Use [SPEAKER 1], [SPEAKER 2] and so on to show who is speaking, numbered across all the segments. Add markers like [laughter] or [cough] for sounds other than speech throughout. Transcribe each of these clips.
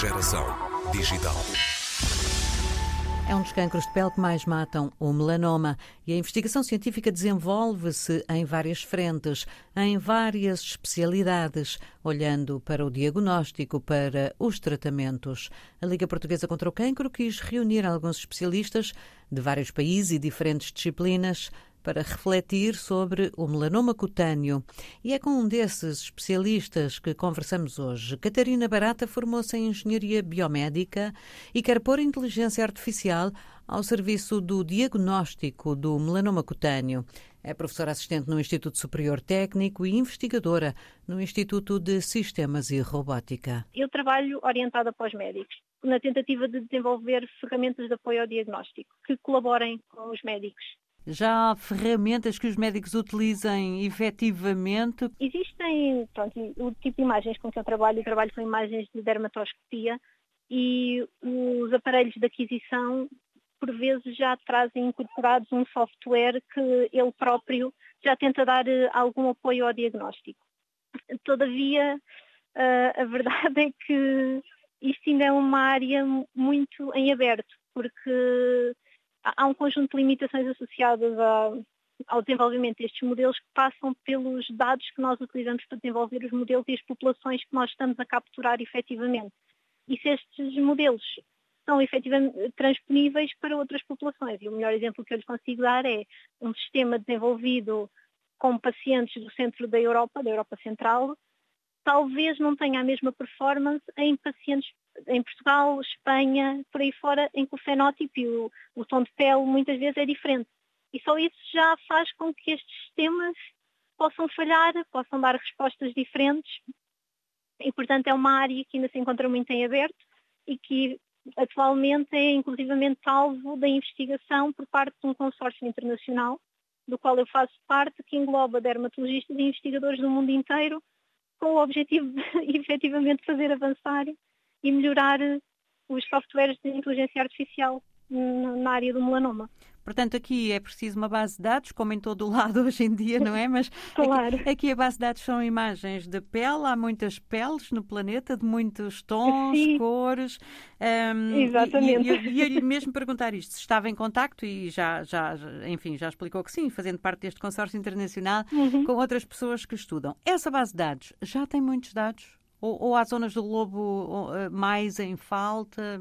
[SPEAKER 1] Geração digital.
[SPEAKER 2] É um dos cancros de pele que mais matam, o melanoma, e a investigação científica desenvolve-se em várias frentes, em várias especialidades, olhando para o diagnóstico, para os tratamentos. A Liga Portuguesa contra o Cancro quis reunir alguns especialistas de vários países e diferentes disciplinas para refletir sobre o melanoma cutâneo. E é com um desses especialistas que conversamos hoje. Catarina Barata formou-se em Engenharia Biomédica e quer pôr inteligência artificial ao serviço do diagnóstico do melanoma cutâneo. É professora assistente no Instituto Superior Técnico e investigadora no Instituto de Sistemas e Robótica.
[SPEAKER 3] Eu trabalho orientada para os médicos, na tentativa de desenvolver ferramentas de apoio ao diagnóstico que colaborem com os médicos
[SPEAKER 2] já há ferramentas que os médicos utilizem efetivamente?
[SPEAKER 3] Existem, pronto, o tipo de imagens com que eu trabalho, eu trabalho com imagens de dermatoscopia e os aparelhos de aquisição, por vezes, já trazem incorporados um software que ele próprio já tenta dar eh, algum apoio ao diagnóstico. Todavia, eh, a [laughs] verdade é que isto ainda é uma área muito em aberto, porque há um conjunto de limitações associadas a, ao desenvolvimento destes modelos que passam pelos dados que nós utilizamos para desenvolver os modelos e as populações que nós estamos a capturar efetivamente. E se estes modelos são efetivamente transponíveis para outras populações. E o melhor exemplo que eu lhes consigo dar é um sistema desenvolvido com pacientes do centro da Europa, da Europa Central, talvez não tenha a mesma performance em pacientes em Portugal, Espanha, por aí fora, em que o fenótipo e o, o tom de pele muitas vezes é diferente. E só isso já faz com que estes sistemas possam falhar, possam dar respostas diferentes. E, portanto, é uma área que ainda se encontra muito em aberto e que atualmente é inclusivamente alvo da investigação por parte de um consórcio internacional, do qual eu faço parte, que engloba dermatologistas e investigadores do mundo inteiro, com o objetivo de [laughs] efetivamente fazer avançar e melhorar eh, os softwares de inteligência artificial na área do melanoma.
[SPEAKER 2] Portanto, aqui é preciso uma base de dados, como em todo o [laughs] lado hoje em dia, não é? Mas [laughs] claro. aqui, aqui, a base de dados são imagens de pele, há muitas peles no planeta, de muitos tons, Sim. cores.
[SPEAKER 3] Um, Exatamente.
[SPEAKER 2] E, e, e mesmo perguntar isto, se estava em contacto e já, já, enfim, já explicou que sim, fazendo parte deste consórcio internacional, uhum. com outras pessoas que estudam. Essa base de dados já tem muitos dados? Ou, ou há zonas do globo eh, mais em falta?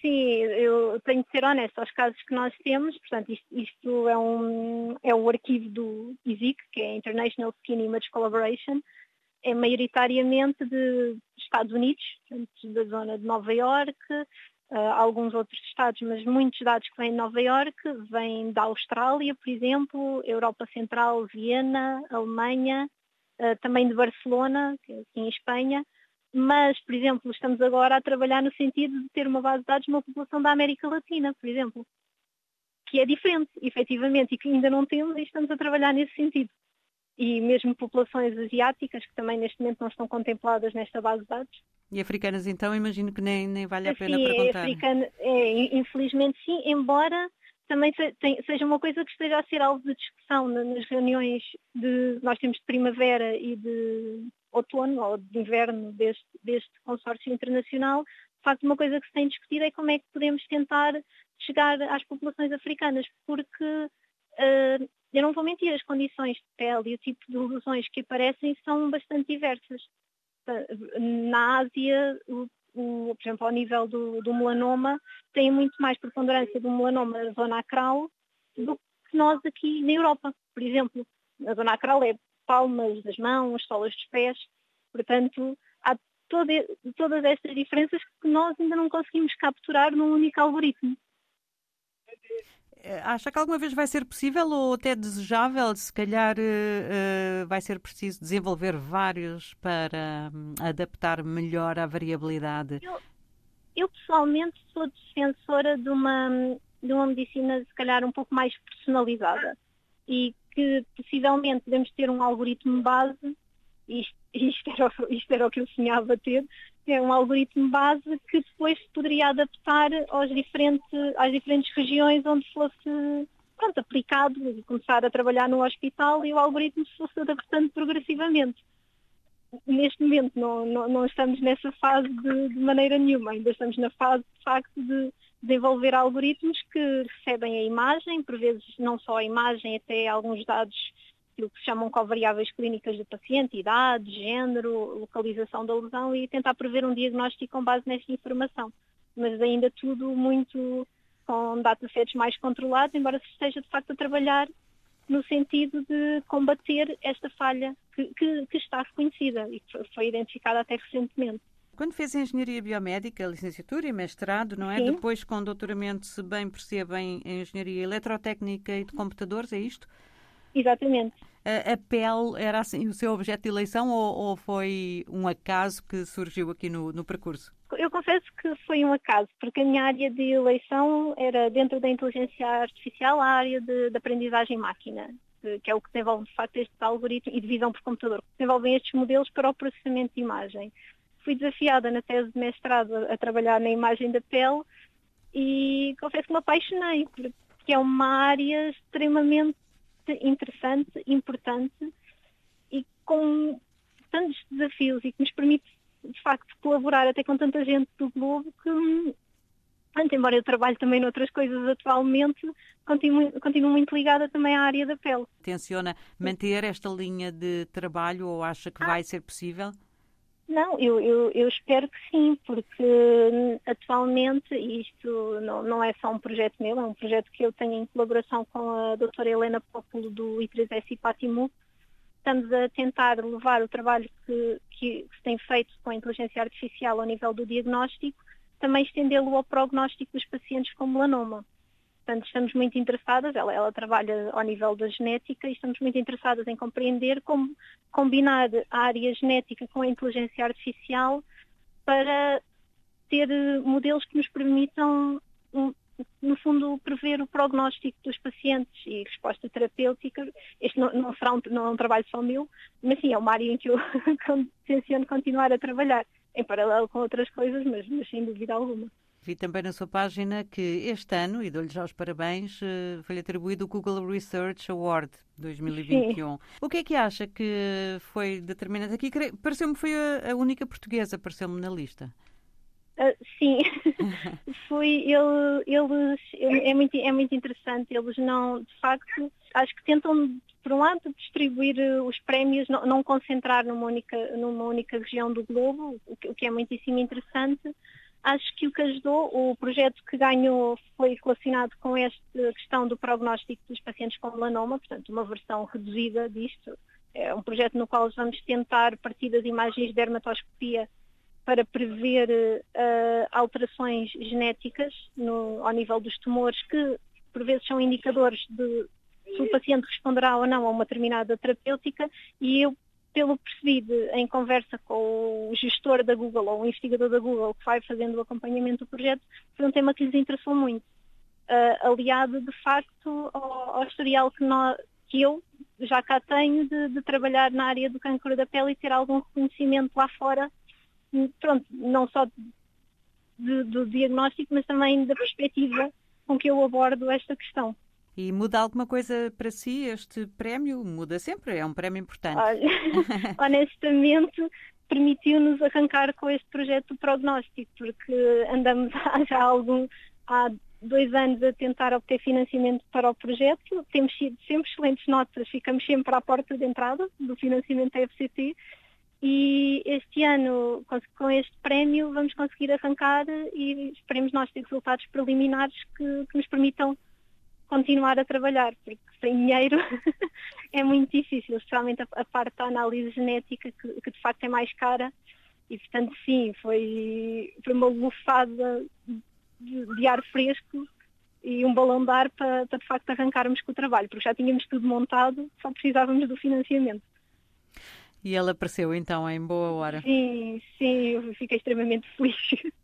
[SPEAKER 3] Sim, eu tenho de ser honesta aos casos que nós temos, portanto, isto, isto é, um, é o arquivo do ISIC, que é International Skin Image Collaboration, é maioritariamente de Estados Unidos, portanto, da zona de Nova Iorque, uh, alguns outros estados, mas muitos dados que vêm de Nova Iorque vêm da Austrália, por exemplo, Europa Central, Viena, Alemanha, também de Barcelona, é aqui em Espanha, mas, por exemplo, estamos agora a trabalhar no sentido de ter uma base de dados de uma população da América Latina, por exemplo, que é diferente, efetivamente, e que ainda não temos e estamos a trabalhar nesse sentido. E mesmo populações asiáticas, que também neste momento não estão contempladas nesta base de dados.
[SPEAKER 2] E africanas, então, imagino que nem, nem vale a pena sim, perguntar.
[SPEAKER 3] É africana, é, infelizmente sim, embora também seja uma coisa que esteja a ser alvo de discussão nas reuniões de nós temos de primavera e de outono ou de inverno deste, deste consórcio internacional. De facto, uma coisa que se tem discutido é como é que podemos tentar chegar às populações africanas, porque uh, eu não vou mentir, as condições de pele e o tipo de lesões que aparecem são bastante diversas. Na Ásia, o por exemplo, ao nível do, do, melanoma, tem muito mais preponderância do melanoma na zona acral do que nós aqui na Europa, por exemplo. A zona acral é palmas das mãos, solas dos pés, portanto, há todo, todas estas diferenças que nós ainda não conseguimos capturar num único algoritmo.
[SPEAKER 2] Eh, acha que alguma vez vai ser possível ou até desejável, se calhar uh, vai ser preciso desenvolver vários para um, adaptar melhor à variabilidade?
[SPEAKER 3] Eu, eu, pessoalmente sou defensora de uma, de uma medicina se calhar um pouco mais personalizada e que possivelmente podemos ter um algoritmo base, isto, isto, era, isto era o que eu sonhava ter, é um algoritmo base que depois poderia adaptar aos diferentes, às diferentes regiões onde fosse pronto, aplicado começar a trabalhar no hospital e o algoritmo se fosse adaptando progressivamente. neste momento não, não, não, estamos nessa fase de, de, maneira nenhuma, ainda estamos na fase de facto de desenvolver algoritmos que recebem a imagem, por vezes não só a imagem, até alguns dados aquilo que se chamam covariáveis clínicas do paciente, idade, género, localização da lesão e tentar prever um diagnóstico com base nesta informação. Mas ainda tudo muito com datasets mais controlados, embora se esteja de facto a trabalhar no sentido de combater esta falha que, que, que está reconhecida e que foi identificada até recentemente.
[SPEAKER 2] Quando fez Engenharia Biomédica, licenciatura e mestrado, não é? Sim. Depois, com doutoramento, se bem percebem, em Engenharia Eletrotécnica e de Computadores, é isto?
[SPEAKER 3] Exatamente.
[SPEAKER 2] A, pele era assim o seu objeto de eleição ou, ou foi um acaso que surgiu aqui no, no percurso?
[SPEAKER 3] Eu confesso que foi um acaso, porque a minha área de eleição era dentro da inteligência artificial, a área de, de aprendizagem máquina, que é o que desenvolve de facto este algoritmo e de visão por computador, que desenvolvem estes modelos para o processamento de imagem. Fui desafiada na tese de mestrado a, a trabalhar na imagem da pele e confesso que me apaixonei, porque é uma área extremamente interessante, importante e com tantos desafios e que nos permite, de facto, colaborar até com tanta gente do globo que, embora eu trabalhe também noutras coisas atualmente, continuo, continuo muito ligada também à área da pele.
[SPEAKER 2] Tenciona manter esta linha de trabalho ou acha que ah. vai ser possível?
[SPEAKER 3] Não, eu, eu, eu, espero que sim, porque hum, atualmente isto não, não, é só um projeto meu, é um projeto que eu tenho em colaboração com a doutora Helena Pópulo do I3S e Patimu. Estamos a tentar levar o trabalho que, que, que se tem feito com a inteligência artificial ao nível do diagnóstico, também estendê-lo ao prognóstico dos pacientes com melanoma. Portanto, estamos muito interessadas, ela, ela, trabalha ao nível da genética e estamos muito interessadas em compreender como combinar a área genética com a inteligência artificial para ter modelos que nos permitam, no fundo, prever o prognóstico dos pacientes e resposta terapêutica. Este não, não será um, não é um trabalho só meu, mas sim, é uma área em que eu [laughs] tenciono continuar a trabalhar, em paralelo com outras coisas, mas, mas sem dúvida alguma.
[SPEAKER 2] Vi também na sua página que este ano, e dou-lhe já os parabéns, eh, foi-lhe atribuído o Google Research Award 2021. Sim. O que é que acha que foi determinante? Aqui pareceu-me foi a, única portuguesa, pareceu-me na lista.
[SPEAKER 3] Uh, sim, [laughs] foi ele, eles é muito, é muito interessante, eles não, de facto, acho que tentam, por um lado, distribuir eh, os prémios, não, não concentrar numa única, numa única região do globo, o que, o que é muitíssimo interessante, Acho que o que ajudou, o projeto que ganhou foi relacionado com esta questão do prognóstico dos pacientes com melanoma, portanto, uma versão reduzida disto. É um projeto no qual vamos tentar, partir das imagens de dermatoscopia, para prever uh, alterações genéticas no, ao nível dos tumores, que por vezes são indicadores de se o paciente responderá ou não a uma determinada terapêutica, e eu pelo percebido em conversa com o gestor da Google ou o investigador da Google que vai fazendo o acompanhamento do projeto, foi um tema que lhes interessou muito. Uh, aliado, de facto, ao, ao historial que, que, eu já cá tenho de, de, trabalhar na área do câncer da pele e ter algum reconhecimento lá fora, pronto, não só de, do diagnóstico, mas também da perspectiva com que eu abordo esta questão.
[SPEAKER 2] E muda alguma coisa para si este prémio? Muda sempre, é um prémio importante.
[SPEAKER 3] Olha, [laughs] honestamente, permitiu-nos arrancar com este projeto prognóstico, porque andamos [laughs] há já algum, há dois anos a tentar obter financiamento para o projeto, temos sido sempre excelentes notas, ficamos sempre à porta de entrada do financiamento da FCT e este ano, com este prémio, vamos conseguir arrancar e esperemos nós ter resultados preliminares que, que nos permitam continuar a trabalhar, porque sem dinheiro [laughs] é muito difícil, especialmente a, a, parte da análise genética, que, que, de facto é mais cara. E, portanto, sim, foi, foi uma lufada de, de ar fresco e um balão de ar para, para, de facto, arrancarmos com o trabalho, porque já tínhamos tudo montado, só precisávamos do financiamento.
[SPEAKER 2] E ele apareceu então em boa hora?
[SPEAKER 3] Sim, sim, eu fiquei extremamente feliz,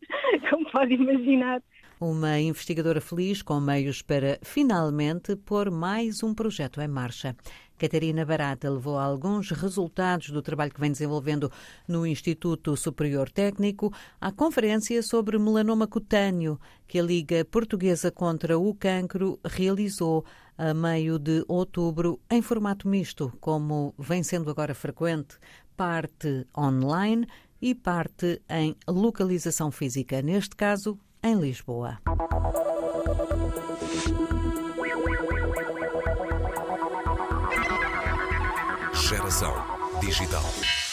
[SPEAKER 3] [laughs] como pode imaginar.
[SPEAKER 2] Uma investigadora feliz com meios para finalmente pôr mais um projeto em marcha. Catarina Barata levou alguns resultados do trabalho que vem desenvolvendo no Instituto Superior Técnico à conferência sobre melanoma cutâneo que a Liga Portuguesa contra o Cancro realizou
[SPEAKER 4] a meio de outubro em formato misto, como vem sendo agora frequente, parte online e parte em localização física, neste caso em Lisboa.
[SPEAKER 1] Geração digital.